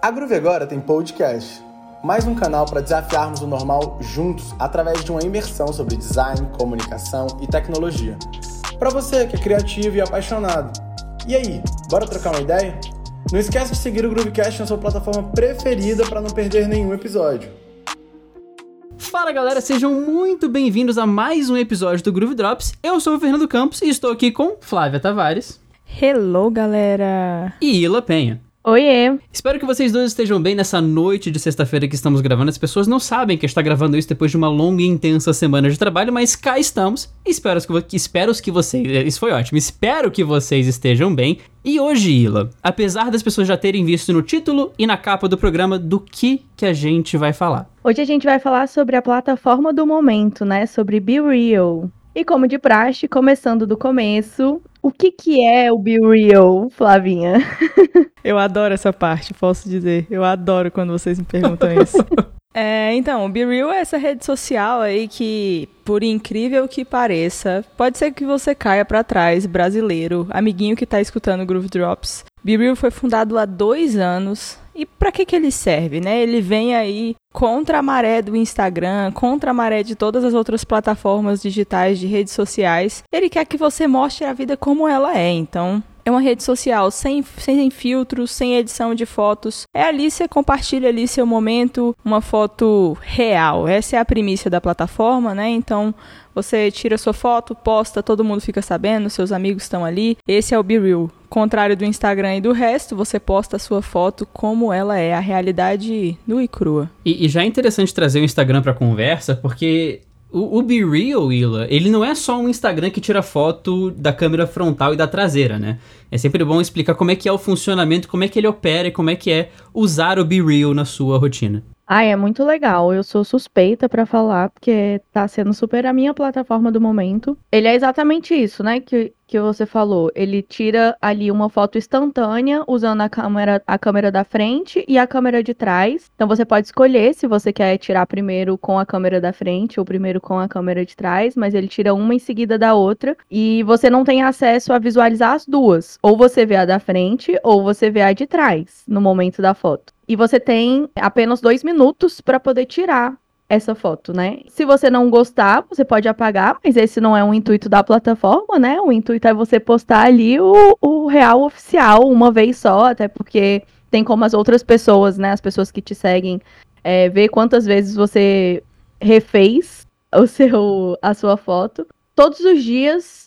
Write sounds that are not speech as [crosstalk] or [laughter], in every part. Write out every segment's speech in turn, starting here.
A Groove agora tem podcast, mais um canal para desafiarmos o normal juntos através de uma imersão sobre design, comunicação e tecnologia. Para você que é criativo e apaixonado. E aí, bora trocar uma ideia? Não esquece de seguir o Groovecast na sua plataforma preferida para não perder nenhum episódio. Fala galera, sejam muito bem-vindos a mais um episódio do Groove Drops. Eu sou o Fernando Campos e estou aqui com Flávia Tavares. Hello, galera! E Ila Penha. Oiê! Espero que vocês dois estejam bem nessa noite de sexta-feira que estamos gravando. As pessoas não sabem que está gravando isso depois de uma longa e intensa semana de trabalho, mas cá estamos. Espero que, espero que vocês. Isso foi ótimo. Espero que vocês estejam bem. E hoje, Ila, apesar das pessoas já terem visto no título e na capa do programa, do que que a gente vai falar? Hoje a gente vai falar sobre a plataforma do momento, né? Sobre Be Real. E como de praxe, começando do começo, o que que é o Be Real, Flavinha? [laughs] Eu adoro essa parte, posso dizer. Eu adoro quando vocês me perguntam [laughs] isso. É, então, o BeReal é essa rede social aí que, por incrível que pareça, pode ser que você caia para trás, brasileiro, amiguinho que tá escutando Groove Drops. BeReal foi fundado há dois anos. E para que que ele serve, né? Ele vem aí contra a maré do Instagram, contra a maré de todas as outras plataformas digitais de redes sociais. Ele quer que você mostre a vida como ela é. Então, é uma rede social sem, sem filtros, sem edição de fotos. É ali você compartilha ali seu momento, uma foto real. Essa é a primícia da plataforma, né? Então você tira sua foto, posta, todo mundo fica sabendo, seus amigos estão ali. Esse é o Be Real. Contrário do Instagram e do resto, você posta a sua foto como ela é, a realidade nua e crua. E, e já é interessante trazer o Instagram para conversa, porque o, o Be Real, Willa, ele não é só um Instagram que tira foto da câmera frontal e da traseira, né? É sempre bom explicar como é que é o funcionamento, como é que ele opera e como é que é usar o Be Real na sua rotina. Ah, é muito legal. Eu sou suspeita para falar, porque tá sendo super a minha plataforma do momento. Ele é exatamente isso, né? Que, que você falou. Ele tira ali uma foto instantânea usando a câmera, a câmera da frente e a câmera de trás. Então você pode escolher se você quer tirar primeiro com a câmera da frente ou primeiro com a câmera de trás, mas ele tira uma em seguida da outra e você não tem acesso a visualizar as duas. Ou você vê a da frente ou você vê a de trás no momento da foto. E você tem apenas dois minutos para poder tirar essa foto, né? Se você não gostar, você pode apagar, mas esse não é o intuito da plataforma, né? O intuito é você postar ali o, o real oficial uma vez só, até porque tem como as outras pessoas, né? As pessoas que te seguem, é, ver quantas vezes você refez o seu, a sua foto. Todos os dias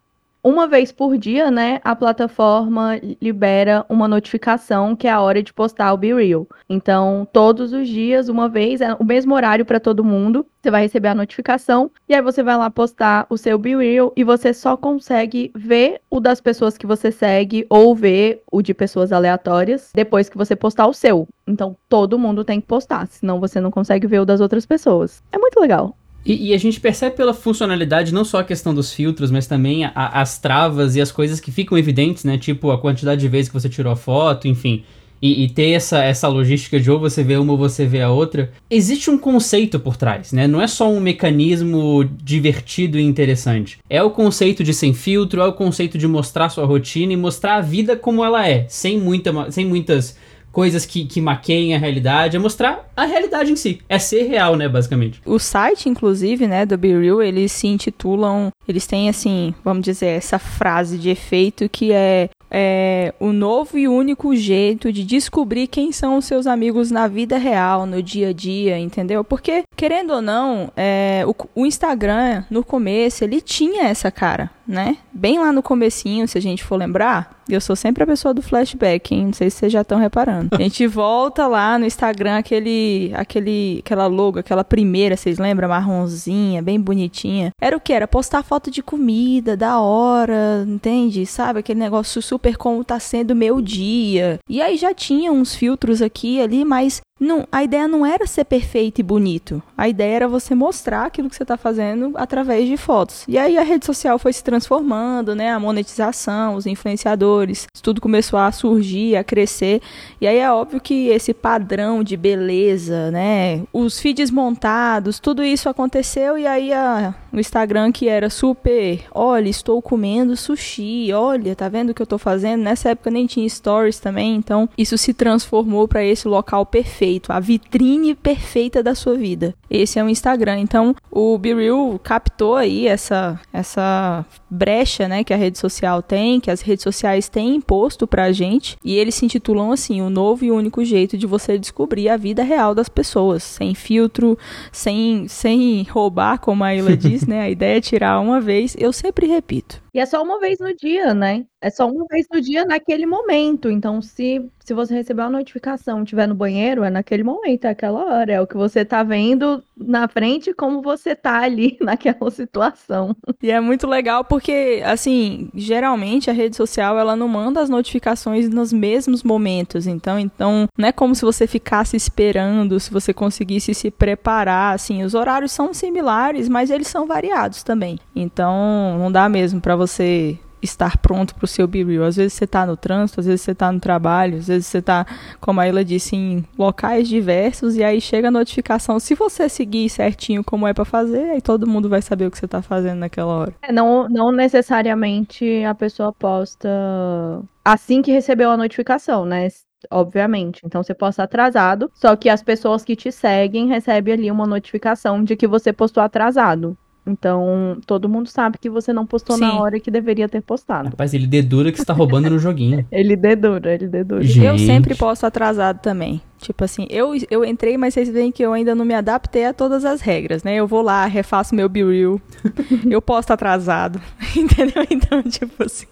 uma vez por dia, né, a plataforma libera uma notificação que é a hora de postar o Be Real. Então, todos os dias, uma vez, é o mesmo horário para todo mundo. Você vai receber a notificação e aí você vai lá postar o seu Be Real e você só consegue ver o das pessoas que você segue ou ver o de pessoas aleatórias depois que você postar o seu. Então, todo mundo tem que postar, senão você não consegue ver o das outras pessoas. É muito legal. E, e, a gente percebe pela funcionalidade não só a questão dos filtros, mas também a, as travas e as coisas que ficam evidentes, né? Tipo a quantidade de vezes que você tirou a foto, enfim. E, e, ter essa, essa logística de ou você vê uma ou você vê a outra. Existe um conceito por trás, né? Não é só um mecanismo divertido e interessante. É o conceito de sem filtro, é o conceito de mostrar sua rotina e mostrar a vida como ela é, sem, muita, sem muitas coisas que, que maqueiem a realidade, é mostrar a realidade em si. É ser real, né, basicamente. O site, inclusive, né, do Be Real, eles se intitulam. Eles têm, assim, vamos dizer, essa frase de efeito que é é, o novo e único jeito de descobrir quem são os seus amigos na vida real, no dia a dia, entendeu? Porque, querendo ou não, é, o, o, Instagram, no começo, ele tinha essa cara, né? Bem lá no comecinho, se a gente for lembrar, eu sou sempre a pessoa do flashback, hein? Não sei se vocês já estão reparando. [laughs] A gente volta lá no Instagram, aquele, aquele, aquela logo, aquela primeira, vocês lembram? Marronzinha, bem bonitinha. Era o que? Era postar foto de comida, da hora, entende? Sabe? Aquele negócio super como tá sendo meu dia. E aí já tinha uns filtros aqui ali, mas não, a ideia não era ser perfeito e bonito. A ideia era você mostrar aquilo que você está fazendo através de fotos. E aí a rede social foi se transformando, né? A monetização, os influenciadores tudo começou a surgir, a crescer. E aí é óbvio que esse padrão de beleza, né? Os feeds montados, tudo isso aconteceu e aí a, o Instagram que era super, olha, estou comendo sushi, olha, tá vendo o que eu tô fazendo? Nessa época nem tinha stories também, então isso se transformou para esse local perfeito, a vitrine perfeita da sua vida. Esse é o Instagram. Então, o BeReal captou aí essa essa brecha, né, que a rede social tem, que as redes sociais têm imposto pra gente, e eles se intitulam assim, o novo e único jeito de você descobrir a vida real das pessoas, sem filtro, sem sem roubar, como a Ilha [laughs] diz, né? A ideia é tirar uma vez. Eu sempre repito, e é só uma vez no dia, né? É só uma vez no dia naquele momento. Então, se, se você receber uma notificação estiver no banheiro, é naquele momento, é aquela hora. É o que você tá vendo na frente, como você tá ali [laughs] naquela situação. E é muito legal porque, assim, geralmente a rede social ela não manda as notificações nos mesmos momentos. Então, então não é como se você ficasse esperando, se você conseguisse se preparar. Assim, os horários são similares, mas eles são variados também. Então, não dá mesmo para você você estar pronto para o seu be real. Às vezes você está no trânsito, às vezes você está no trabalho, às vezes você está, como a Ila disse, em locais diversos e aí chega a notificação. Se você seguir certinho como é para fazer, aí todo mundo vai saber o que você está fazendo naquela hora. É, não, não necessariamente a pessoa posta assim que recebeu a notificação, né? Obviamente. Então você posta atrasado, só que as pessoas que te seguem recebem ali uma notificação de que você postou atrasado. Então, todo mundo sabe que você não postou Sim. na hora que deveria ter postado. Rapaz, ele dedura que você tá roubando no joguinho. [laughs] ele dedura, ele dedura. Gente. Eu sempre posto atrasado também. Tipo assim, eu, eu entrei, mas vocês veem que eu ainda não me adaptei a todas as regras, né? Eu vou lá, refaço meu be-real, [laughs] eu posto atrasado, [laughs] entendeu? Então, tipo assim,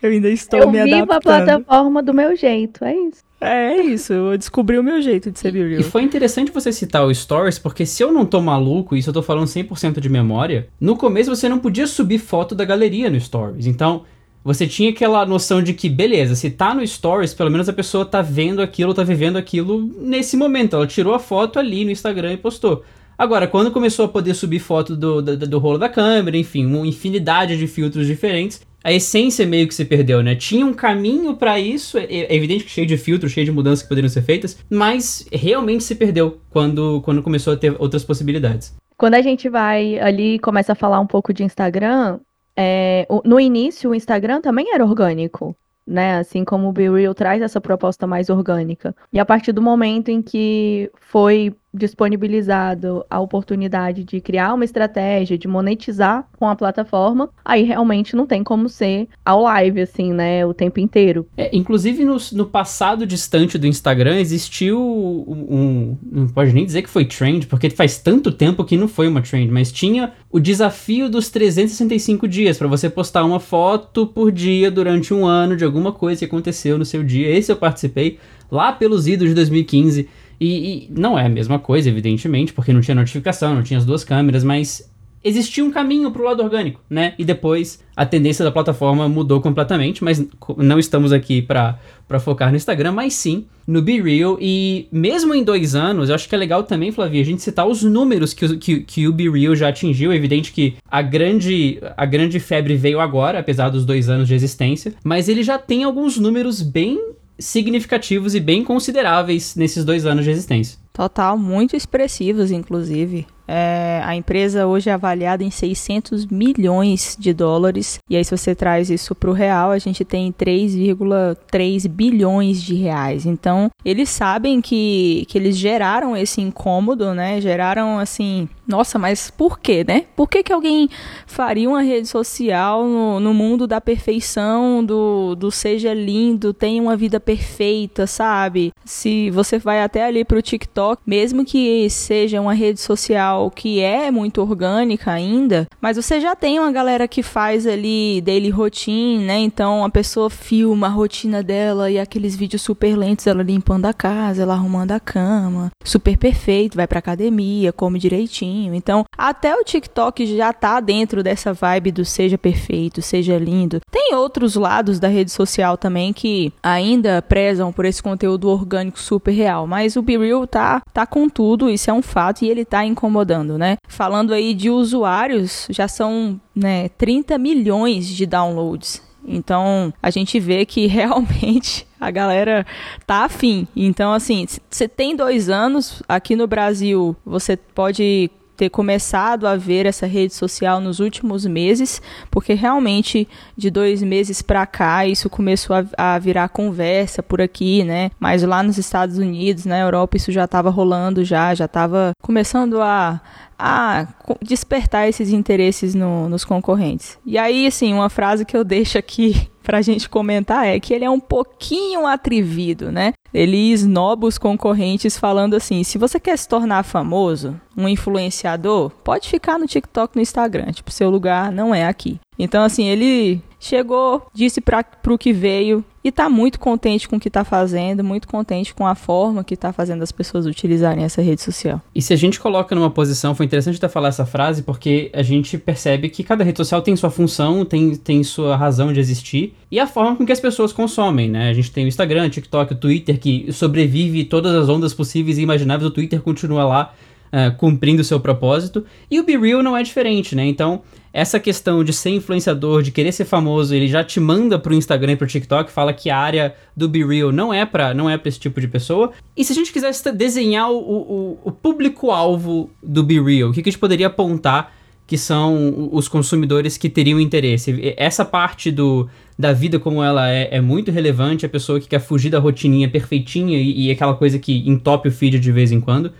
eu ainda estou eu me adaptando. Eu vivo a plataforma do meu jeito, é isso. É isso, eu descobri o meu jeito de ser be real. E foi interessante você citar o Stories, porque se eu não tô maluco, isso eu tô falando 100% de memória, no começo você não podia subir foto da galeria no Stories. Então, você tinha aquela noção de que, beleza, se tá no Stories, pelo menos a pessoa tá vendo aquilo, tá vivendo aquilo nesse momento. Ela tirou a foto ali no Instagram e postou. Agora, quando começou a poder subir foto do, do, do rolo da câmera, enfim, uma infinidade de filtros diferentes, a essência meio que se perdeu, né? Tinha um caminho para isso, é, é evidente que cheio de filtros, cheio de mudanças que poderiam ser feitas, mas realmente se perdeu quando, quando começou a ter outras possibilidades. Quando a gente vai ali e começa a falar um pouco de Instagram, é, no início o Instagram também era orgânico né? Assim como o Be Real traz essa proposta mais orgânica. E a partir do momento em que foi disponibilizado a oportunidade de criar uma estratégia, de monetizar com a plataforma, aí realmente não tem como ser ao live, assim, né, o tempo inteiro. É, inclusive no, no, passado distante do Instagram existiu um, não pode nem dizer que foi trend, porque faz tanto tempo que não foi uma trend, mas tinha o desafio dos 365 dias, para você postar uma foto por dia durante um ano de alguma coisa que aconteceu no seu dia. Esse eu participei lá pelos idos de 2015. E, e, não é a mesma coisa, evidentemente, porque não tinha notificação, não tinha as duas câmeras, mas existia um caminho para o lado orgânico, né? E depois a tendência da plataforma mudou completamente, mas não estamos aqui para focar no Instagram, mas sim no Be Real. E mesmo em dois anos, eu acho que é legal também, Flavia, a gente citar os números que, que, que o Be Real já atingiu. É evidente que a grande, a grande febre veio agora, apesar dos dois anos de existência, mas ele já tem alguns números bem significativos e bem consideráveis nesses dois anos de existência. Total, muito expressivos, inclusive. É, a empresa hoje é avaliada em 600 milhões de dólares. E aí, se você traz isso para o real, a gente tem 3,3 bilhões de reais. Então, eles sabem que, que eles geraram esse incômodo, né? Geraram assim. Nossa, mas por quê, né? Por que, que alguém faria uma rede social no, no mundo da perfeição, do, do seja lindo, tenha uma vida perfeita, sabe? Se você vai até ali para o TikTok, mesmo que seja uma rede social que é muito orgânica ainda, mas você já tem uma galera que faz ali daily routine, né? Então a pessoa filma a rotina dela e aqueles vídeos super lentos, ela limpando a casa, ela arrumando a cama, super perfeito, vai pra academia, come direitinho. Então, até o TikTok já tá dentro dessa vibe do seja perfeito, seja lindo. Tem outros lados da rede social também que ainda prezam por esse conteúdo orgânico super real, mas o Be Real tá, tá com tudo, isso é um fato, e ele tá incomodando incomodando, né? Falando aí de usuários, já são né, 30 milhões de downloads Então, a gente vê que [laughs] realmente a galera tá afim. Então, assim, você tem dois anos, aqui no Brasil, você pode ter começado a ver essa rede social nos últimos meses, porque realmente de dois meses para cá isso começou a, a, virar conversa por aqui, né? Mas lá nos Estados Unidos, na Europa, isso já estava rolando já, já estava começando a, a despertar esses interesses no, nos concorrentes. E aí, assim, uma frase que eu deixo aqui [laughs] pra gente comentar é que ele é um pouquinho atrevido, né? Ele esnoba os concorrentes falando assim: se você quer se tornar famoso, um influenciador, pode ficar no TikTok, no Instagram. Tipo, seu lugar não é aqui. Então, assim, ele chegou, disse para o que veio e está muito contente com o que está fazendo, muito contente com a forma que está fazendo as pessoas utilizarem essa rede social. E se a gente coloca numa posição, foi interessante até falar essa frase, porque a gente percebe que cada rede social tem sua função, tem, tem sua razão de existir e a forma com que as pessoas consomem, né? A gente tem o Instagram, o TikTok, o Twitter, que sobrevive todas as ondas possíveis e imagináveis, o Twitter continua lá uh, cumprindo o seu propósito, e o Be Real não é diferente, né? Então essa questão de ser influenciador, de querer ser famoso, ele já te manda pro Instagram e pro TikTok, fala que a área do Be Real não é para não é pra esse tipo de pessoa. E se a gente quisesse desenhar o, o, o público-alvo do Be Real, o que, que a gente poderia apontar que são os consumidores que teriam interesse? Essa parte do, da vida como ela é, é muito relevante, a pessoa que quer fugir da rotininha perfeitinha e, e aquela coisa que entope o feed de vez em quando.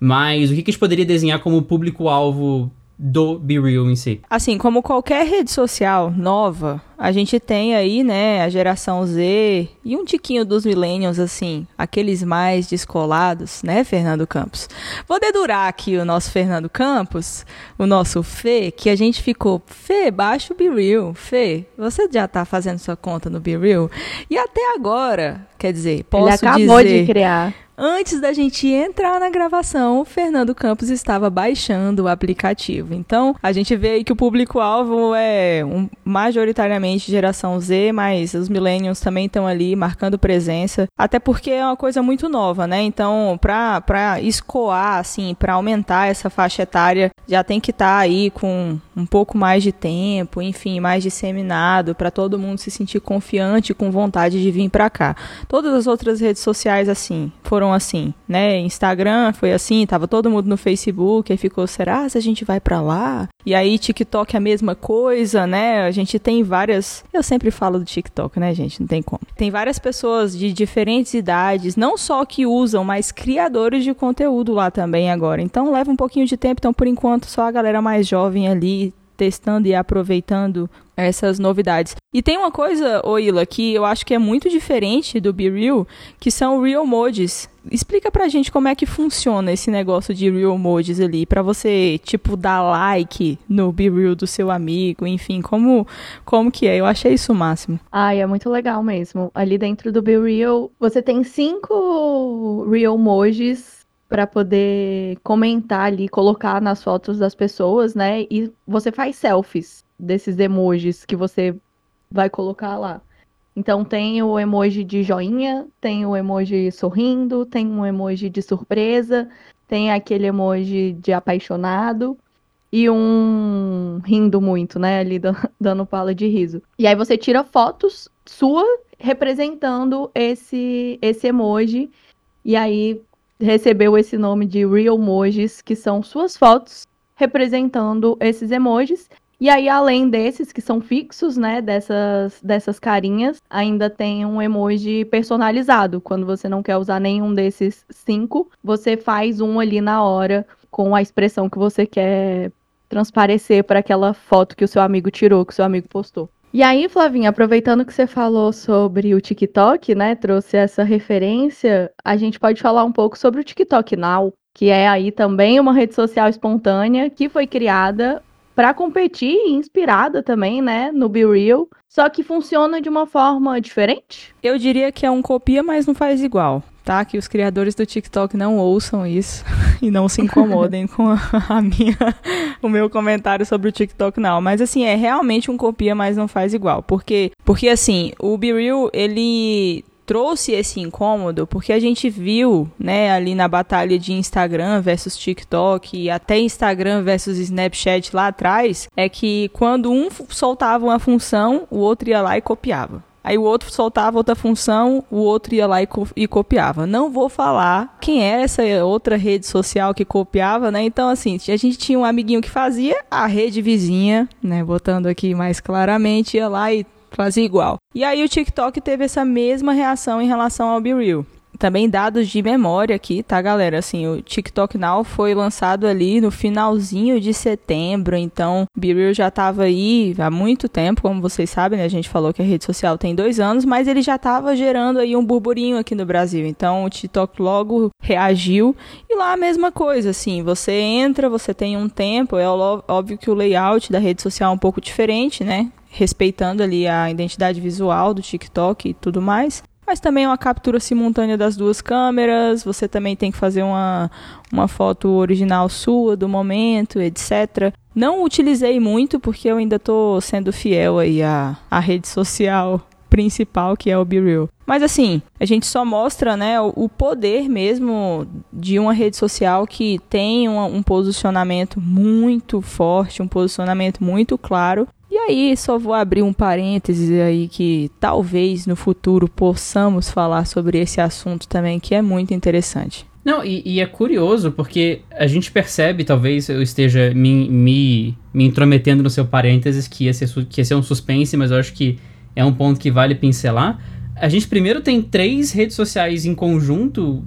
Mas o que, que a gente poderia desenhar como público-alvo do Be Real em si. Assim, como qualquer rede social nova, a gente tem aí, né, a geração Z e um tiquinho dos millennials, assim, aqueles mais descolados, né, Fernando Campos? Vou dedurar aqui o nosso Fernando Campos, o nosso Fê, que a gente ficou, Fê, baixa o Be Real. Fê, você já tá fazendo sua conta no Be Real? E até agora, quer dizer, posso Ele acabou dizer... de criar. Antes da gente entrar na gravação, o Fernando Campos estava baixando o aplicativo. Então, a gente vê aí que o público-alvo é um, majoritariamente geração Z, mas os millennials também estão ali marcando presença. Até porque é uma coisa muito nova, né? Então, pra, pra escoar, assim, para aumentar essa faixa etária, já tem que estar tá aí com um pouco mais de tempo, enfim, mais disseminado, para todo mundo se sentir confiante, com vontade de vir para cá. Todas as outras redes sociais, assim, foram assim, né? Instagram foi assim, tava todo mundo no Facebook, aí ficou, será se a gente vai para lá? E aí TikTok é a mesma coisa, né? A gente tem várias, eu sempre falo do TikTok, né, gente? Não tem como. Tem várias pessoas de diferentes idades, não só que usam, mas criadores de conteúdo lá também agora. Então leva um pouquinho de tempo, então por enquanto só a galera mais jovem ali testando e aproveitando essas novidades. E tem uma coisa, Oila, que eu acho que é muito diferente do Be Real, que são Real Mods. Explica pra gente como é que funciona esse negócio de Real Mods ali, para você, tipo, dar like no Be Real do seu amigo, enfim, como, como que é? Eu achei isso o máximo. Ai, é muito legal mesmo. Ali dentro do Be Real, você tem cinco Real Mods para poder comentar ali, colocar nas fotos das pessoas, né? E você faz selfies desses emojis que você vai colocar lá. Então tem o emoji de joinha, tem o emoji sorrindo, tem um emoji de surpresa, tem aquele emoji de apaixonado e um rindo muito, né? Ali [laughs] dando pala de riso. E aí você tira fotos sua representando esse esse emoji e aí recebeu esse nome de Real Emojis, que são suas fotos representando esses emojis. E aí, além desses que são fixos, né, dessas, dessas carinhas, ainda tem um emoji personalizado. Quando você não quer usar nenhum desses cinco, você faz um ali na hora com a expressão que você quer transparecer para aquela foto que o seu amigo tirou, que o seu amigo postou. E aí, Flavinha, aproveitando que você falou sobre o TikTok, né, trouxe essa referência, a gente pode falar um pouco sobre o TikTok Now, que é aí também uma rede social espontânea que foi criada para competir inspirada também, né, no Be Real, só que funciona de uma forma diferente? Eu diria que é um copia, mas não faz igual tá? Que os criadores do TikTok não ouçam isso [laughs] e não se incomodem com a minha, o meu comentário sobre o TikTok, não. Mas assim, é realmente um copia, mas não faz igual. Porque, porque assim, o Be Real, ele trouxe esse incômodo porque a gente viu, né, ali na batalha de Instagram versus TikTok e até Instagram versus Snapchat lá atrás, é que quando um soltava uma função, o outro ia lá e copiava. Aí o outro soltava outra função, o outro ia lá e, co e, copiava. Não vou falar quem é essa outra rede social que copiava, né? Então, assim, a gente tinha um amiguinho que fazia, a rede vizinha, né? Botando aqui mais claramente, ia lá e fazia igual. E aí o TikTok teve essa mesma reação em relação ao Be Real também dados de memória aqui, tá, galera? Assim, o TikTok Now foi lançado ali no finalzinho de setembro, então BeReal já tava aí há muito tempo, como vocês sabem, né? A gente falou que a rede social tem dois anos, mas ele já tava gerando aí um burburinho aqui no Brasil. Então o TikTok logo reagiu e lá a mesma coisa, assim, você entra, você tem um tempo, é óbvio que o layout da rede social é um pouco diferente, né? respeitando ali a identidade visual do TikTok e tudo mais mas também é uma captura simultânea das duas câmeras. Você também tem que fazer uma, uma foto original sua do momento, etc. Não utilizei muito porque eu ainda estou sendo fiel aí à, à rede social principal que é o BeReal. Mas assim, a gente só mostra, né, o, poder mesmo de uma rede social que tem um, um posicionamento muito forte, um posicionamento muito claro e aí, só vou abrir um parênteses aí que talvez no futuro possamos falar sobre esse assunto também, que é muito interessante. Não, e, e é curioso porque a gente percebe, talvez eu esteja me, me, me intrometendo no seu parênteses, que ia, ser, que ia ser um suspense, mas eu acho que é um ponto que vale pincelar. A gente primeiro tem três redes sociais em conjunto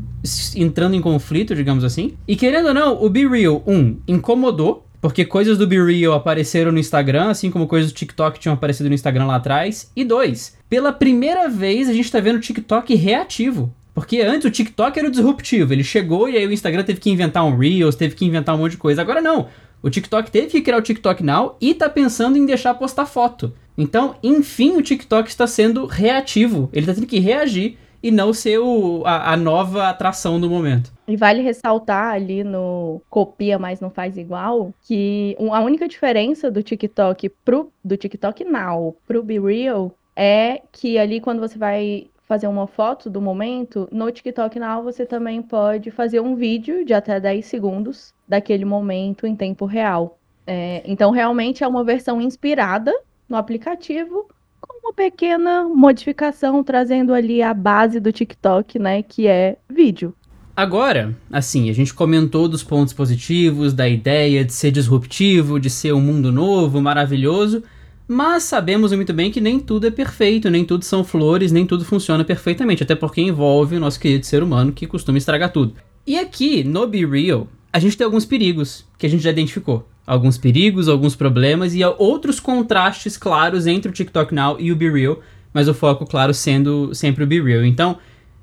entrando em conflito, digamos assim. E querendo ou não, o Be Real, um, incomodou porque coisas do Be Real apareceram no Instagram, assim como coisas do TikTok tinham aparecido no Instagram lá atrás. E dois, pela primeira vez a gente tá vendo o TikTok reativo. Porque antes o TikTok era o disruptivo. Ele chegou e aí o Instagram teve que inventar um Reels, teve que inventar um monte de coisa. Agora não. O TikTok teve que criar o TikTok Now e tá pensando em deixar postar foto. Então, enfim, o TikTok está sendo reativo. Ele tá tendo que reagir e não ser o, a, a, nova atração do momento. E vale ressaltar ali no copia, mas não faz igual, que a única diferença do TikTok pro do TikTok Now pro Be Real é que ali quando você vai fazer uma foto do momento, no TikTok Now você também pode fazer um vídeo de até 10 segundos daquele momento em tempo real. É, então realmente é uma versão inspirada no aplicativo, com uma pequena modificação, trazendo ali a base do TikTok, né? Que é vídeo. Agora, assim, a gente comentou dos pontos positivos, da ideia de ser disruptivo, de ser um mundo novo, maravilhoso, mas sabemos muito bem que nem tudo é perfeito, nem tudo são flores, nem tudo funciona perfeitamente, até porque envolve o nosso querido ser humano que costuma estragar tudo. E aqui, no Be Real, a gente tem alguns perigos que a gente já identificou alguns perigos, alguns problemas e outros contrastes claros entre o TikTok Now e o Be Real, mas o foco, claro, sendo sempre o Be Real. Então,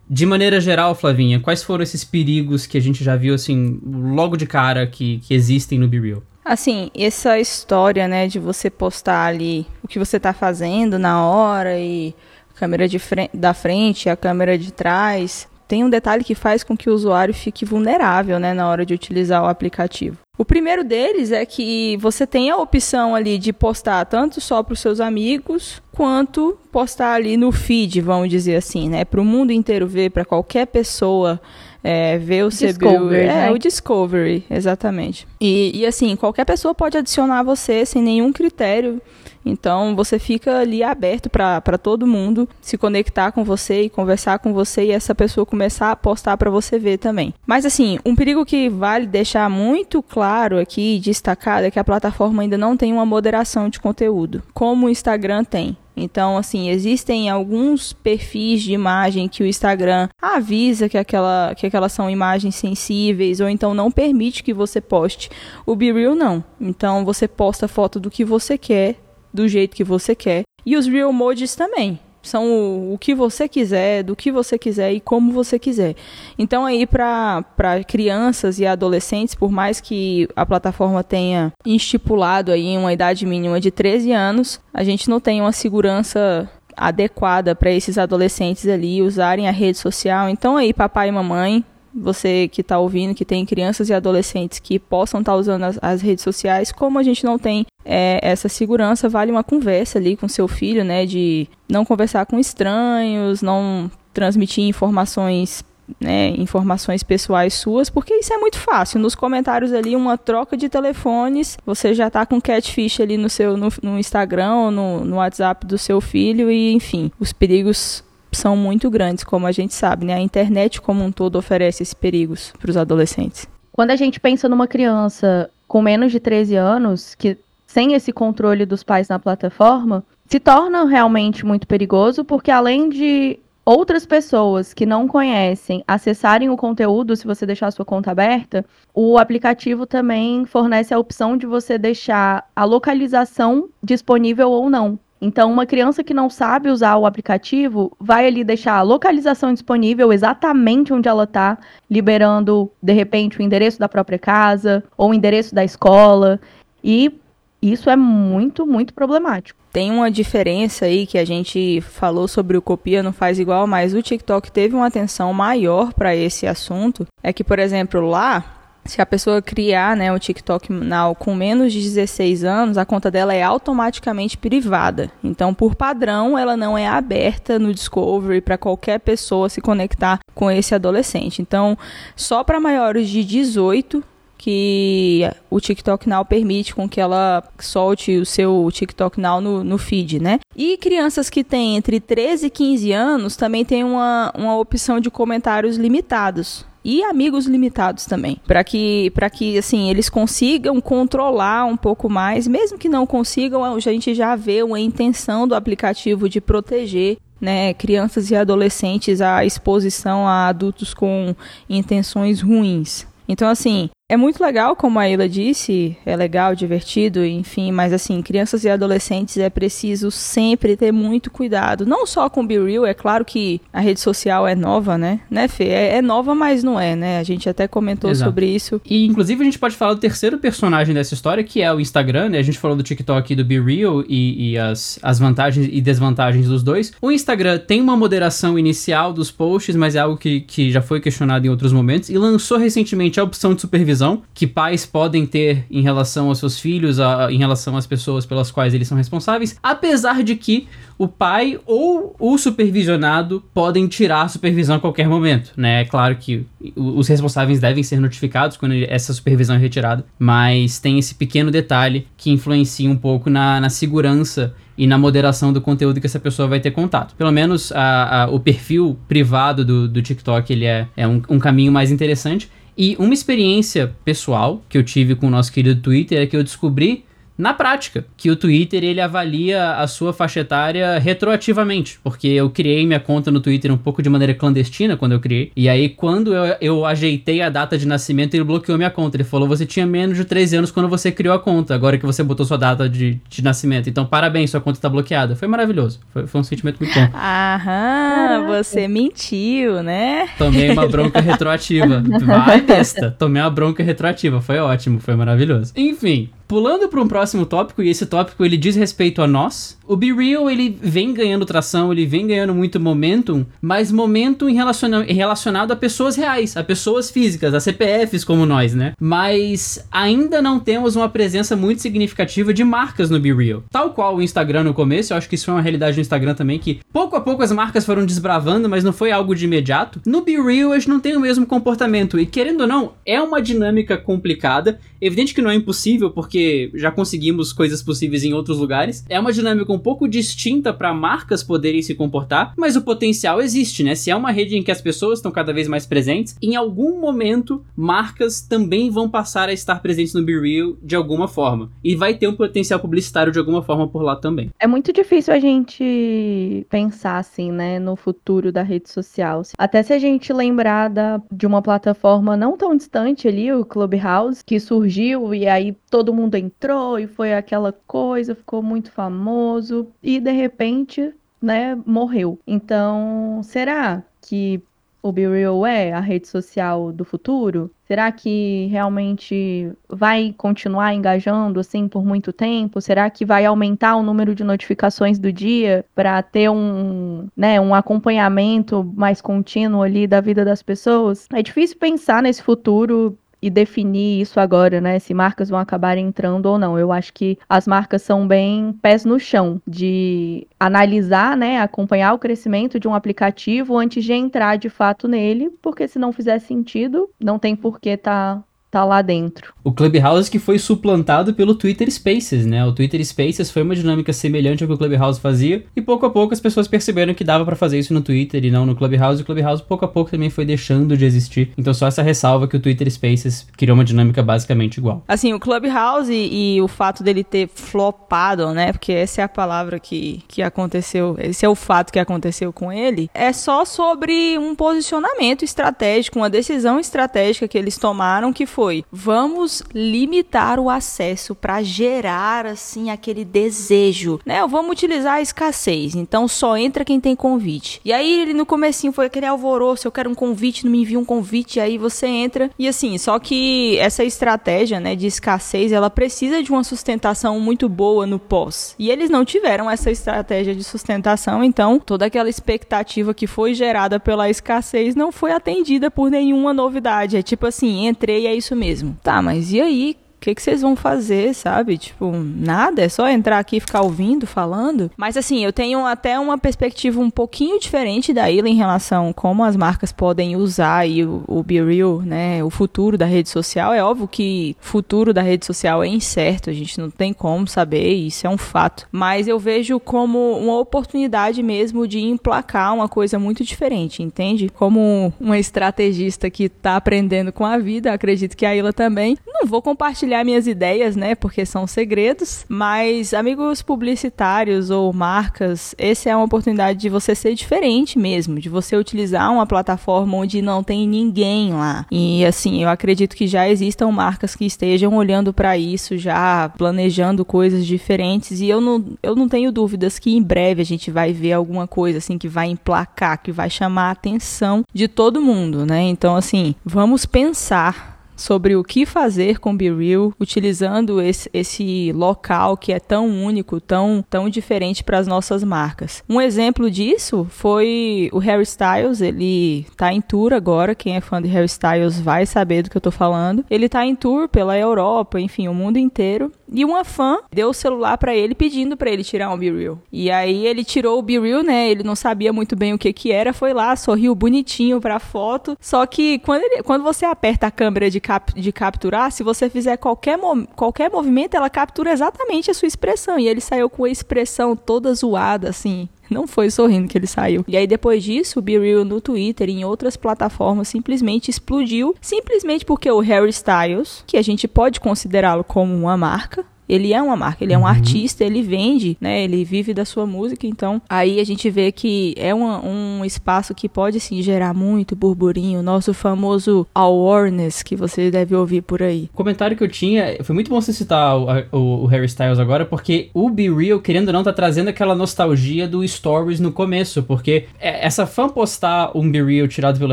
de maneira geral, Flavinha, quais foram esses perigos que a gente já viu, assim, logo de cara que, que existem no Be Real? Assim, essa história, né, de você postar ali o que você tá fazendo na hora e câmera de frente, da frente, a câmera de trás, tem um detalhe que faz com que o usuário fique vulnerável, né, na hora de utilizar o aplicativo. O primeiro deles é que você tem a opção ali de postar tanto só para os seus amigos, quanto postar ali no feed, vamos dizer assim, né? Para o mundo inteiro ver, para qualquer pessoa é, ver o Discovery, É, né? o Discovery, exatamente. E, e assim, qualquer pessoa pode adicionar você sem nenhum critério então você fica ali aberto para todo mundo se conectar com você e conversar com você e essa pessoa começar a postar para você ver também. Mas assim, um perigo que vale deixar muito claro aqui, destacado, é que a plataforma ainda não tem uma moderação de conteúdo, como o Instagram tem. Então, assim, existem alguns perfis de imagem que o Instagram avisa que, aquela, que aquelas são imagens sensíveis, ou então não permite que você poste. O BeReal não. Então, você posta foto do que você quer, do jeito que você quer. E os real modes também. São o, o que você quiser, do que você quiser e como você quiser. Então, aí, para crianças e adolescentes, por mais que a plataforma tenha estipulado aí uma idade mínima de 13 anos, a gente não tem uma segurança adequada para esses adolescentes ali usarem a rede social. Então, aí, papai e mamãe, você que está ouvindo, que tem crianças e adolescentes que possam estar tá usando as, as, redes sociais, como a gente não tem é, essa segurança, vale uma conversa ali com seu filho, né? De não conversar com estranhos, não transmitir informações né, informações pessoais suas, porque isso é muito fácil. Nos comentários ali, uma troca de telefones, você já tá com catfish ali no seu no, no Instagram ou no, no WhatsApp do seu filho e, enfim, os perigos são muito grandes, como a gente sabe, né? A internet como um todo oferece esses perigos para os adolescentes. Quando a gente pensa numa criança com menos de 13 anos, que sem esse controle dos pais na plataforma, se torna realmente muito perigoso, porque além de outras pessoas que não conhecem acessarem o conteúdo, se você deixar a sua conta aberta, o aplicativo também fornece a opção de você deixar a localização disponível ou não. Então, uma criança que não sabe usar o aplicativo vai ali deixar a localização disponível exatamente onde ela está, liberando, de repente, o endereço da própria casa ou o endereço da escola. E isso é muito, muito problemático. Tem uma diferença aí que a gente falou sobre o copia não faz igual, mas o TikTok teve uma atenção maior para esse assunto. É que, por exemplo, lá se a pessoa criar né, o TikTok Now com menos de 16 anos, a conta dela é automaticamente privada. Então, por padrão, ela não é aberta no Discovery para qualquer pessoa se conectar com esse adolescente. Então, só para maiores de 18 que o TikTok Now permite com que ela solte o seu TikTok Now no, no feed, né? E crianças que têm entre 13 e 15 anos também tem uma, uma opção de comentários limitados e amigos limitados também, para que para que assim eles consigam controlar um pouco mais, mesmo que não consigam, a gente já vê uma intenção do aplicativo de proteger né, crianças e adolescentes à exposição a adultos com intenções ruins. Então, assim, é muito legal, como a Ila disse, é legal, divertido, enfim, mas assim, crianças e adolescentes é preciso sempre ter muito cuidado. Não só com o Be Real, é claro que a rede social é nova, né? Né, Fê? É, é nova, mas não é, né? A gente até comentou Exato. sobre isso. E inclusive a gente pode falar do terceiro personagem dessa história, que é o Instagram, né? A gente falou do TikTok e do Be Real e, e as, as vantagens e desvantagens dos dois. O Instagram tem uma moderação inicial dos posts, mas é algo que, que já foi questionado em outros momentos, e lançou recentemente a opção de supervisão que pais podem ter em relação aos seus filhos, a, em relação às pessoas pelas quais eles são responsáveis, apesar de que o pai ou o supervisionado podem tirar a supervisão a qualquer momento, né? É claro que os responsáveis devem ser notificados quando essa supervisão é retirada, mas tem esse pequeno detalhe que influencia um pouco na, na segurança e na moderação do conteúdo que essa pessoa vai ter contato. Pelo menos a, a, o perfil privado do, do TikTok ele é, é um, um caminho mais interessante. E uma experiência pessoal que eu tive com o nosso querido Twitter é que eu descobri na prática, que o Twitter ele avalia a sua faixa etária retroativamente, porque eu criei minha conta no Twitter um pouco de maneira clandestina quando eu criei, e aí quando eu, eu ajeitei a data de nascimento, ele bloqueou minha conta, ele falou, você tinha menos de 13 anos quando você criou a conta, agora que você botou sua data de, de nascimento, então parabéns, sua conta está bloqueada. Foi maravilhoso, foi, foi um sentimento muito bom. Aham, você mentiu, né? Tomei uma bronca retroativa, [laughs] vai besta, tomei uma bronca retroativa, foi ótimo, foi maravilhoso. Enfim, Pulando para um próximo tópico, e esse tópico ele diz respeito a nós. O Be Real ele vem ganhando tração, ele vem ganhando muito momentum, mas momentum em relaciona relacionado a pessoas reais, a pessoas físicas, a CPFs como nós, né? Mas ainda não temos uma presença muito significativa de marcas no Be Real. Tal qual o Instagram no começo, eu acho que isso foi uma realidade no Instagram também, que pouco a pouco as marcas foram desbravando, mas não foi algo de imediato. No Be Real, a gente não tem o mesmo comportamento, e querendo ou não, é uma dinâmica complicada. Evidente que não é impossível, porque porque já conseguimos coisas possíveis em outros lugares. É uma dinâmica um pouco distinta para marcas poderem se comportar, mas o potencial existe, né? Se é uma rede em que as pessoas estão cada vez mais presentes, em algum momento marcas também vão passar a estar presentes no Be Real de alguma forma. E vai ter um potencial publicitário de alguma forma por lá também. É muito difícil a gente pensar assim, né, no futuro da rede social. Até se a gente lembrar da, de uma plataforma não tão distante ali, o Clubhouse, que surgiu e aí todo mundo entrou e foi aquela coisa, ficou muito famoso e de repente, né, morreu. Então, será que o Be Real é a rede social do futuro? Será que realmente vai continuar engajando assim por muito tempo? Será que vai aumentar o número de notificações do dia para ter um, né, um acompanhamento mais contínuo ali da vida das pessoas? É difícil pensar nesse futuro e definir isso agora, né? Se marcas vão acabar entrando ou não. Eu acho que as marcas são bem pés no chão de analisar, né? Acompanhar o crescimento de um aplicativo antes de entrar de fato nele, porque se não fizer sentido, não tem por que tá tá lá dentro. O Clubhouse que foi suplantado pelo Twitter Spaces, né? O Twitter Spaces foi uma dinâmica semelhante ao que o Clubhouse fazia e pouco a pouco as pessoas perceberam que dava para fazer isso no Twitter e não no Clubhouse. E o Clubhouse pouco a pouco também foi deixando de existir. Então só essa ressalva que o Twitter Spaces criou uma dinâmica basicamente igual. Assim, o Clubhouse e, e o fato dele ter flopado, né? Porque essa é a palavra que, que aconteceu, esse é o fato que aconteceu com ele, é só sobre um posicionamento estratégico, uma decisão estratégica que eles tomaram que foi foi: vamos limitar o acesso para gerar assim aquele desejo, né? Vamos utilizar a escassez. Então só entra quem tem convite. E aí ele no comecinho foi aquele alvoroço, eu quero um convite, não me envia um convite, aí você entra. E assim, só que essa estratégia, né, de escassez, ela precisa de uma sustentação muito boa no pós. E eles não tiveram essa estratégia de sustentação, então toda aquela expectativa que foi gerada pela escassez não foi atendida por nenhuma novidade. É tipo assim, entrei, é isso isso mesmo. Tá, mas e aí? O que, que vocês vão fazer, sabe? Tipo, nada, é só entrar aqui e ficar ouvindo, falando. Mas assim, eu tenho até uma perspectiva um pouquinho diferente da Ilha em relação a como as marcas podem usar aí o, o Be Real, né? O futuro da rede social. É óbvio que futuro da rede social é incerto, a gente não tem como saber, isso é um fato. Mas eu vejo como uma oportunidade mesmo de emplacar uma coisa muito diferente, entende? Como uma estrategista que tá aprendendo com a vida, acredito que a Ilha também. Não vou compartilhar compartilhar minhas ideias, né? Porque são segredos. Mas, amigos publicitários ou marcas, essa é uma oportunidade de você ser diferente mesmo, de você utilizar uma plataforma onde não tem ninguém lá. E assim, eu acredito que já existam marcas que estejam olhando para isso, já planejando coisas diferentes. E eu não, eu não tenho dúvidas que em breve a gente vai ver alguma coisa assim que vai emplacar, que vai chamar a atenção de todo mundo, né? Então, assim, vamos pensar sobre o que fazer com Be Real, utilizando esse, esse local que é tão único, tão, tão diferente para as nossas marcas. Um exemplo disso foi o Harry Styles, ele tá em tour agora, quem é fã de Harry Styles vai saber do que eu tô falando. Ele tá em tour pela Europa, enfim, o mundo inteiro, e uma fã deu o celular para ele pedindo para ele tirar um Be Real. E aí ele tirou o Be Real, né? Ele não sabia muito bem o que que era, foi lá, sorriu bonitinho pra foto. Só que quando, ele, quando você aperta a câmera de, cap, de capturar, se você fizer qualquer, qualquer movimento, ela captura exatamente a sua expressão. E ele saiu com a expressão toda zoada, assim, não foi sorrindo que ele saiu. E aí depois disso, o Be Real no Twitter e em outras plataformas simplesmente explodiu, simplesmente porque o Harry Styles, que a gente pode considerá-lo como uma marca, ele é uma marca, ele é um uhum. artista, ele vende, né? Ele vive da sua música, então aí a gente vê que é uma, um espaço que pode sim gerar muito burburinho, nosso famoso awareness que você deve ouvir por aí. O comentário que eu tinha, foi muito bom você citar o, o, o Harry Styles agora, porque o Be Real, querendo ou não, tá trazendo aquela nostalgia do Stories no começo, porque é, essa fã postar um Be Real tirado pelo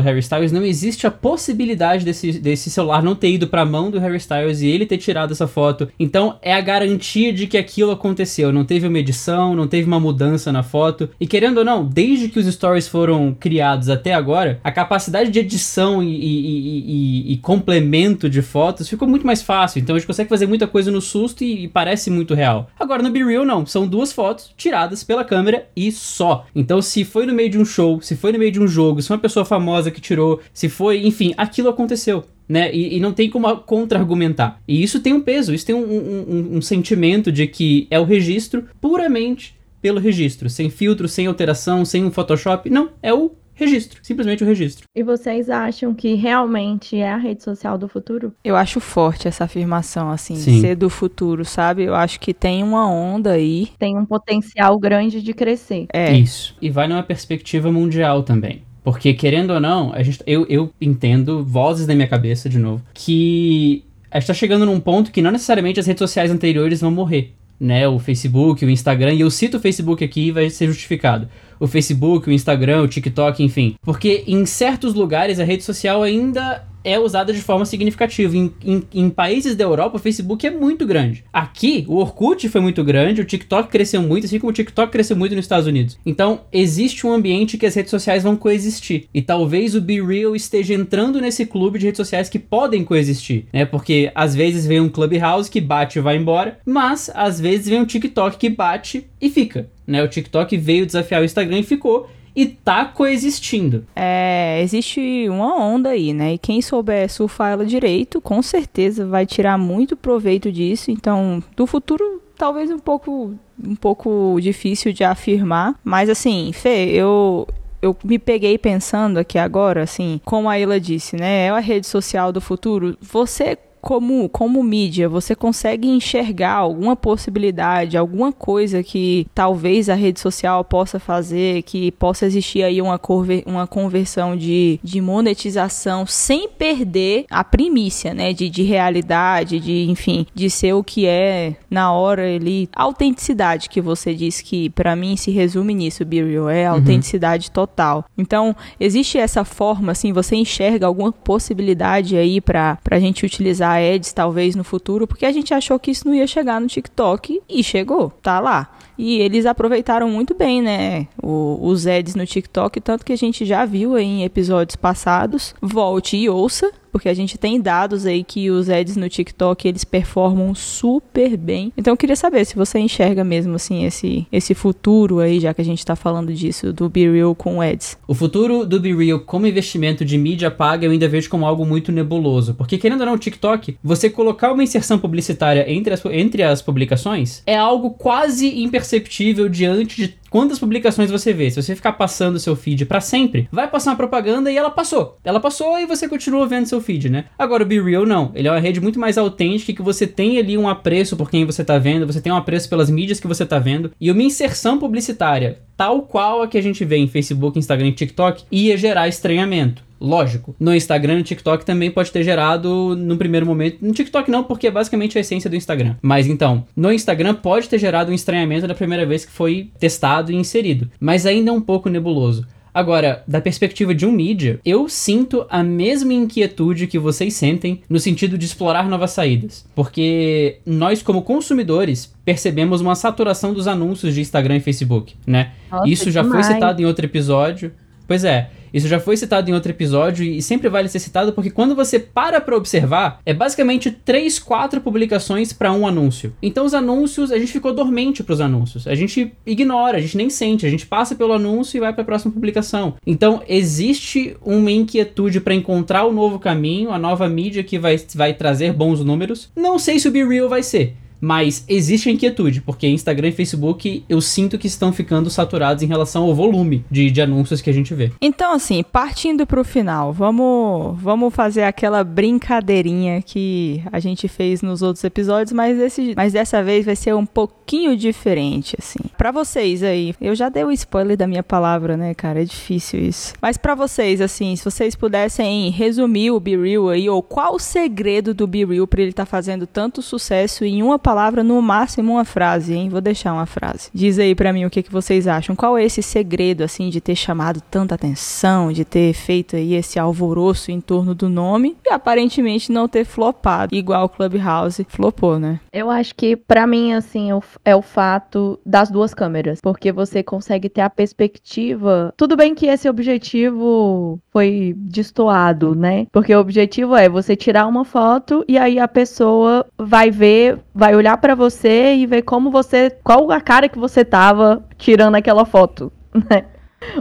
Harry Styles, não existe a possibilidade desse, desse celular não ter ido pra mão do Harry Styles e ele ter tirado essa foto. Então é a garantia de que aquilo aconteceu. Não teve uma edição, não teve uma mudança na foto. E querendo ou não, desde que os stories foram criados até agora, a capacidade de edição e, e, e, e complemento de fotos ficou muito mais fácil. Então a gente consegue fazer muita coisa no susto e, parece muito real. Agora no Be Real, não. São duas fotos tiradas pela câmera e só. Então se foi no meio de um show, se foi no meio de um jogo, se foi uma pessoa famosa que tirou, se foi, enfim, aquilo aconteceu né? E, e não tem como contra-argumentar. E isso tem um peso, isso tem um, um, um sentimento de que é o registro puramente pelo registro, sem filtro, sem alteração, sem um Photoshop. Não, é o registro, simplesmente o registro. E vocês acham que realmente é a rede social do futuro? Eu acho forte essa afirmação, assim, Sim. ser do futuro, sabe? Eu acho que tem uma onda aí. Tem um potencial grande de crescer. É. Isso. E vai numa perspectiva mundial também. Porque, querendo ou não, a gente, eu, eu entendo, vozes na minha cabeça, de novo, que a gente tá chegando num ponto que não necessariamente as redes sociais anteriores vão morrer. Né, o Facebook, o Instagram, e eu cito o Facebook aqui e vai ser justificado. O Facebook, o Instagram, o TikTok, enfim. Porque em certos lugares a rede social ainda é usada de forma significativa. Em, em, em, países da Europa, o Facebook é muito grande. Aqui, o Orkut foi muito grande, o TikTok cresceu muito, assim como o TikTok cresceu muito nos Estados Unidos. Então, existe um ambiente que as redes sociais vão coexistir. E talvez o Be Real esteja entrando nesse clube de redes sociais que podem coexistir, né? Porque às vezes vem um Clubhouse que bate e vai embora, mas às vezes vem um TikTok que bate e fica. Né, o TikTok veio desafiar o Instagram e ficou e tá coexistindo. É, existe uma onda aí, né? E quem souber surfar ela direito, com certeza vai tirar muito proveito disso. Então, do futuro, talvez um pouco um pouco difícil de afirmar, mas assim, Fê, eu eu me peguei pensando aqui agora, assim, como a Ila disse, né? É a rede social do futuro. Você como, como mídia, você consegue enxergar alguma possibilidade, alguma coisa que talvez a rede social possa fazer, que possa existir aí uma, uma conversão de, de monetização sem perder a primícia, né? De, de realidade, de, enfim, de ser o que é na hora ali. A autenticidade que você disse que, para mim, se resume nisso, Biriel, é uhum. autenticidade total. Então, existe essa forma, assim, você enxerga alguma possibilidade aí para a gente utilizar ads talvez no futuro, porque a gente achou que isso não ia chegar no TikTok e chegou, tá lá. E eles aproveitaram muito bem, né, o, os ads no TikTok, tanto que a gente já viu em episódios passados. Volte e ouça, porque a gente tem dados aí que os ads no TikTok eles performam super bem. Então eu queria saber se você enxerga mesmo assim esse esse futuro aí, já que a gente tá falando disso do Be Real com ads. O futuro do Be Real como investimento de mídia paga eu ainda vejo como algo muito nebuloso, porque querendo ou não o TikTok, você colocar uma inserção publicitária entre as, entre as publicações é algo quase imperceptível diante de quantas publicações você vê. Se você ficar passando o seu feed para sempre, vai passar uma propaganda e ela passou. Ela passou e você continua vendo seu feed, né? Agora o Be Real não. Ele é uma rede muito mais autêntica que você tem ali um apreço por quem você tá vendo, você tem um apreço pelas mídias que você tá vendo e uma inserção publicitária tal qual a que a gente vê em Facebook, Instagram e TikTok ia gerar estranhamento. Lógico. No Instagram e no TikTok também pode ter gerado no primeiro momento. No TikTok não, porque é basicamente a essência do Instagram. Mas então, no Instagram pode ter gerado um estranhamento na primeira vez que foi testado e inserido. Mas ainda é um pouco nebuloso. Agora, da perspectiva de um mídia, eu sinto a mesma inquietude que vocês sentem no sentido de explorar novas saídas. Porque nós, como consumidores, percebemos uma saturação dos anúncios de Instagram e Facebook, né? Nossa, Isso já demais. foi citado em outro episódio. Pois é. Isso já foi citado em outro episódio e sempre vale ser citado porque quando você para para observar, é basicamente 3, 4 publicações para um anúncio. Então os anúncios, a gente ficou dormente para os anúncios. A gente ignora, a gente nem sente, a gente passa pelo anúncio e vai para a próxima publicação. Então existe uma inquietude para encontrar o novo caminho, a nova mídia que vai, vai trazer bons números. Não sei se o Be Real vai ser. Mas existe a inquietude, porque Instagram e Facebook eu sinto que estão ficando saturados em relação ao volume de, de anúncios que a gente vê. Então, assim, partindo pro final, vamos, vamos fazer aquela brincadeirinha que a gente fez nos outros episódios, mas, esse, mas dessa vez vai ser um pouquinho diferente, assim. Para vocês aí, eu já dei o spoiler da minha palavra, né, cara? É difícil isso. Mas para vocês, assim, se vocês pudessem resumir o Be Real aí, ou qual o segredo do Be Real pra ele estar tá fazendo tanto sucesso em uma palavra, no máximo uma frase, hein? Vou deixar uma frase. Diz aí para mim o que, que vocês acham. Qual é esse segredo, assim, de ter chamado tanta atenção, de ter feito aí esse alvoroço em torno do nome e aparentemente não ter flopado, igual o Clubhouse flopou, né? Eu acho que para mim, assim, é o fato das duas câmeras, porque você consegue ter a perspectiva. Tudo bem que esse objetivo foi destoado, né? Porque o objetivo é você tirar uma foto e aí a pessoa vai ver, vai olhar para você e ver como você, qual a cara que você tava tirando aquela foto, [laughs] né?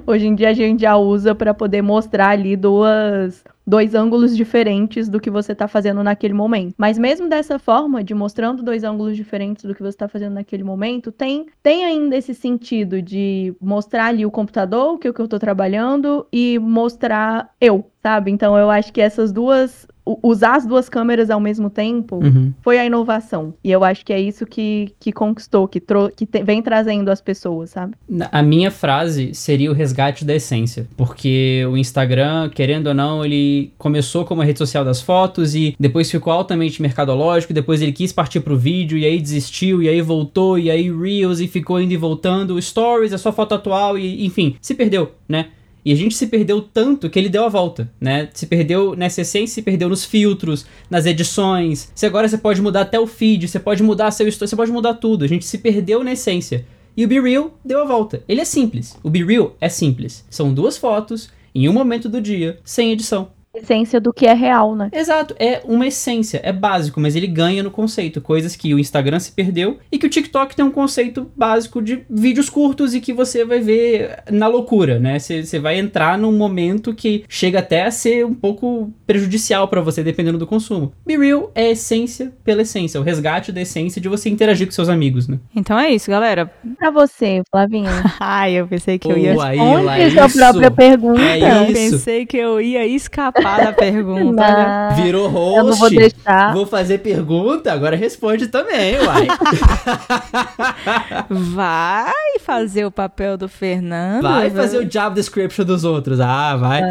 Hoje em dia a gente já usa para poder mostrar ali duas dois ângulos diferentes do que você está fazendo naquele momento. Mas mesmo dessa forma, de mostrando dois ângulos diferentes do que você está fazendo naquele momento, tem, tem ainda esse sentido de mostrar ali o computador, o que, que eu estou trabalhando, e mostrar eu, sabe? Então eu acho que essas duas usar as duas câmeras ao mesmo tempo uhum. foi a inovação. E eu acho que é isso que, que conquistou, que, que te, vem trazendo as pessoas, sabe? A minha frase seria o resgate da essência. Porque o Instagram, querendo ou não, ele começou como a rede social das fotos e depois ficou altamente mercadológico. Depois ele quis partir pro vídeo e aí desistiu e aí voltou e aí Reels e ficou indo e voltando. Stories é só foto atual e enfim, se perdeu, né? E a gente se perdeu tanto que ele deu a volta, né? Se perdeu nessa essência, se perdeu nos filtros, nas edições. Se agora você pode mudar até o feed, você pode mudar seu story, você pode mudar tudo. A gente se perdeu na essência. E o Be Real deu a volta. Ele é simples. O Be Real é simples. São duas fotos em um momento do dia, sem edição essência do que é real, né? Exato, é uma essência, é básico, mas ele ganha no conceito, coisas que o Instagram se perdeu e que o TikTok tem um conceito básico de vídeos curtos e que você vai ver na loucura, né? Você vai entrar num momento que chega até a ser um pouco prejudicial para você, dependendo do consumo. Be Real é essência pela essência, o resgate da essência de você interagir com seus amigos, né? Então é isso, galera. Pra você, Flavinha. [laughs] Ai, eu pensei que eu ia... Aí, lá, é sua própria pergunta. É isso. Pensei que eu ia escapar da pergunta. Não, Virou host. eu não vou deixar. Vou fazer pergunta, agora responde também, uai. [laughs] Vai fazer o papel do Fernando. Vai fazer o job description dos outros. Ah, vai.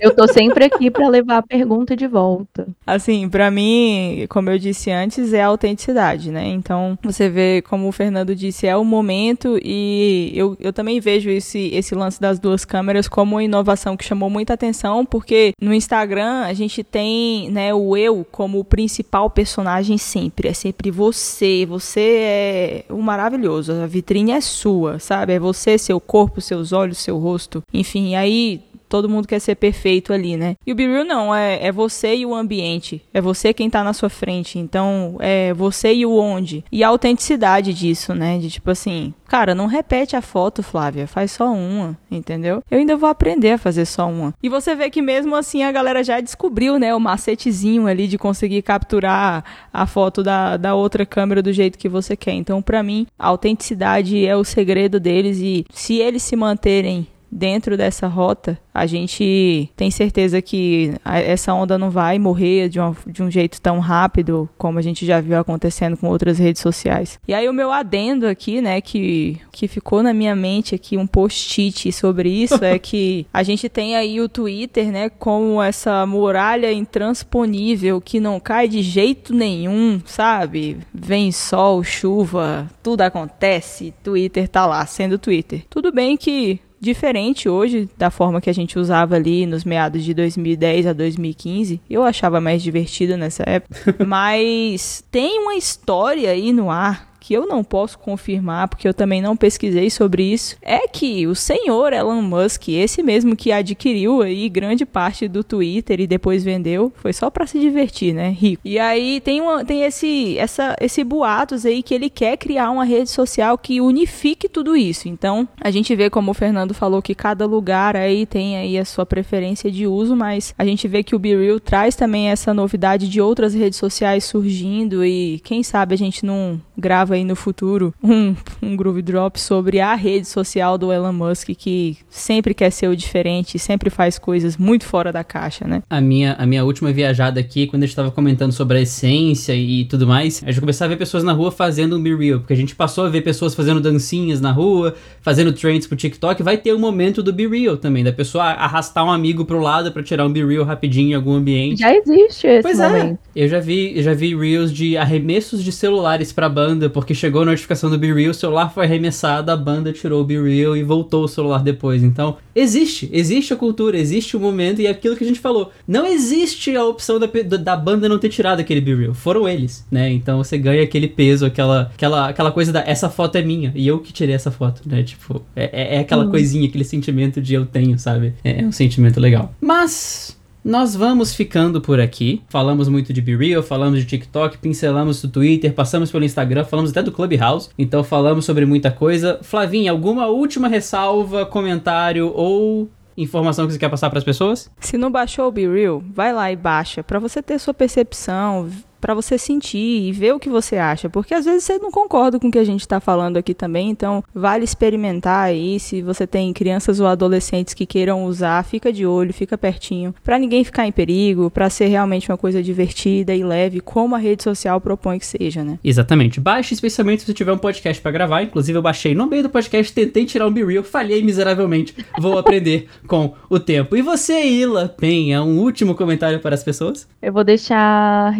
Eu tô sempre aqui pra levar a pergunta de volta. Assim, pra mim, como eu disse antes, é a autenticidade, né? Então, você vê, como o Fernando disse, é o momento e eu, eu também vejo esse, esse lance das duas câmeras como uma inovação que chamou muita atenção, porque no Instagram a gente tem, né, o eu como o principal personagem sempre. É sempre você. Você é o maravilhoso. A vitrine é sua, sabe? É você, seu corpo, seus olhos, seu rosto. Enfim, aí todo mundo quer ser perfeito ali, né? E o Be Real não, é, é você e o ambiente. É você quem tá na sua frente. Então, é você e o onde. E a autenticidade disso, né? De tipo assim, cara, não repete a foto, Flávia, faz só uma, entendeu? Eu ainda vou aprender a fazer só uma. E você vê que mesmo assim a galera já descobriu, né, o macetezinho ali de conseguir capturar a foto da, da outra câmera do jeito que você quer. Então, para mim, a autenticidade é o segredo deles e se eles se manterem dentro dessa rota, a gente tem certeza que essa onda não vai morrer de, uma, de um jeito tão rápido como a gente já viu acontecendo com outras redes sociais. E aí o meu adendo aqui, né, que, que ficou na minha mente aqui um post-it sobre isso é que a gente tem aí o Twitter, né, como essa muralha intransponível que não cai de jeito nenhum, sabe? Vem sol, chuva, tudo acontece, Twitter tá lá, sendo Twitter. Tudo bem que diferente hoje da forma que a gente usava ali nos meados de 2010 a 2015. Eu achava mais divertido nessa época. [laughs] Mas tem uma história aí no ar que eu não posso confirmar, porque eu também não pesquisei sobre isso, é que o senhor Elon Musk, esse mesmo que adquiriu aí grande parte do Twitter e depois vendeu, foi só para se divertir, né? Rico. E aí tem, uma, tem esse, essa, esse boatos aí que ele quer criar uma rede social que unifique tudo isso. Então, a gente vê como o Fernando falou que cada lugar aí tem aí a sua preferência de uso, mas a gente vê que o BeReal traz também essa novidade de outras redes sociais surgindo e quem sabe a gente não grava aí no futuro um, um Groove Drop sobre a rede social do Elon Musk que sempre quer ser o diferente, sempre faz coisas muito fora da caixa, né? A minha, a minha última viajada aqui, quando a gente tava comentando sobre a essência e tudo mais, a gente começou a ver pessoas na rua fazendo um Be Real, porque a gente passou a ver pessoas fazendo dancinhas na rua, fazendo trends pro TikTok, vai ter o um momento do Be Real também, da pessoa arrastar um amigo pro lado para tirar um Be Real rapidinho em algum ambiente. Já existe esse pois momento. é, eu já vi, eu já vi Reels de arremessos de celulares pra banda, porque chegou a notificação do Be Real, o celular foi arremessado, a banda tirou o Be Real e voltou o celular depois. Então, existe, existe a cultura, existe o momento e é aquilo que a gente falou. Não existe a opção da, da banda não ter tirado aquele Be Real, foram eles, né? Então você ganha aquele peso, aquela, aquela, aquela coisa da essa foto é minha e eu que tirei essa foto, né? Tipo, é, é aquela hum. coisinha, aquele sentimento de eu tenho, sabe? É, é um sentimento legal. Mas nós vamos ficando por aqui. Falamos muito de BeReal, falamos de TikTok, pincelamos do Twitter, passamos pelo Instagram, falamos até do Clubhouse. Então falamos sobre muita coisa. Flavinha, alguma última ressalva, comentário ou informação que você quer passar para as pessoas? Se não baixou o BeReal, vai lá e baixa para você ter sua percepção, para você sentir e ver o que você acha, porque às vezes você não concorda com o que a gente está falando aqui também, então vale experimentar aí. Se você tem crianças ou adolescentes que queiram usar, fica de olho, fica pertinho, para ninguém ficar em perigo, para ser realmente uma coisa divertida e leve, como a rede social propõe que seja, né? Exatamente. Baixe especialmente se você tiver um podcast para gravar. Inclusive eu baixei no meio do podcast, tentei tirar um Be Real, falhei miseravelmente. Vou aprender [laughs] com o tempo. E você, Ila Penha, um último comentário para as pessoas? Eu vou deixar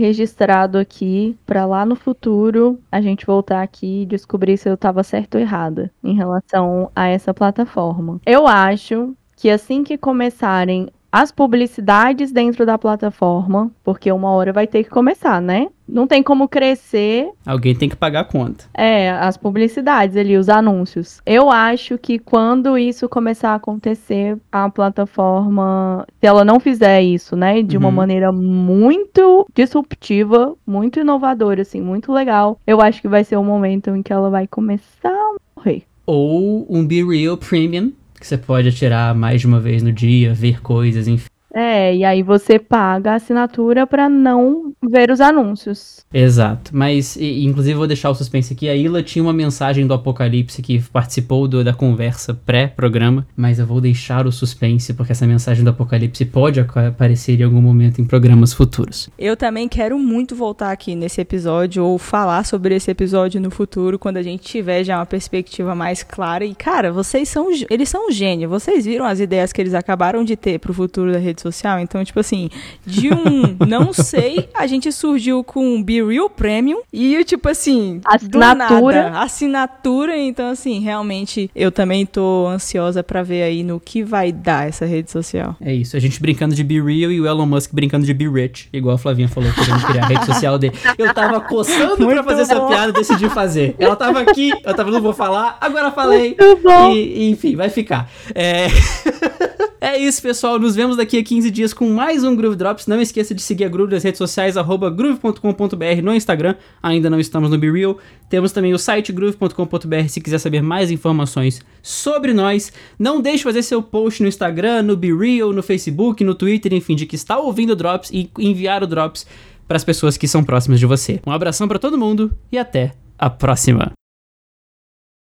aqui para lá no futuro a gente voltar aqui e descobrir se eu estava certo ou errada em relação a essa plataforma. Eu acho que assim que começarem as publicidades dentro da plataforma, porque uma hora vai ter que começar, né? Não tem como crescer. Alguém tem que pagar a conta. É, as publicidades ali, os anúncios. Eu acho que quando isso começar a acontecer, a plataforma, se ela não fizer isso, né, de uma Uhum. maneira muito disruptiva, muito inovadora, assim, muito legal, eu acho que vai ser o momento em que ela vai começar a morrer. Ou um Be Real Premium, que você pode atirar mais de uma vez no dia, ver coisas, enfim. É, e aí você paga a assinatura pra não ver os anúncios. Exato. Mas, e- inclusive, vou deixar o suspense aqui. A Ila tinha uma mensagem do Apocalipse que participou do- da conversa pré-programa, mas eu vou deixar o suspense, porque essa mensagem do Apocalipse pode aparecer em algum momento em programas futuros. Eu também quero muito voltar aqui nesse episódio ou falar sobre esse episódio no futuro, quando a gente tiver já uma perspectiva mais clara. E, cara, vocês são. Eles são um gênio. Vocês viram as ideias que eles acabaram de ter pro futuro da rede social? Então, tipo assim, de um não sei, a gente surgiu com um Be Real Premium e, tipo assim, do Assinatura. nada, assinatura. Então, assim, realmente eu também tô ansiosa pra ver aí no que vai dar essa rede social. É isso, a gente brincando de Be Real e o Elon Musk brincando de Be Rich, igual a Flavinha falou, querendo criar a rede social dele. Eu tava coçando pra Muito fazer essa bom. piada e decidi fazer. Ela tava aqui, eu tava, não vou falar, agora falei. Muito bom. E, enfim, vai ficar. É... [laughs] é isso, pessoal. Nos vemos daqui a 15 dias com mais um Groove Drops. Não esqueça de seguir a Groove nas redes sociais, groove.com.br no Instagram. Ainda não estamos no BeReal. Temos também o site groove.com.br se quiser saber mais informações sobre nós. Não deixe de fazer seu post no Instagram, no BeReal, no Facebook, no Twitter, enfim, de que está ouvindo o Drops e enviar o Drops para as pessoas que são próximas de você. Um abração para todo mundo e até a próxima.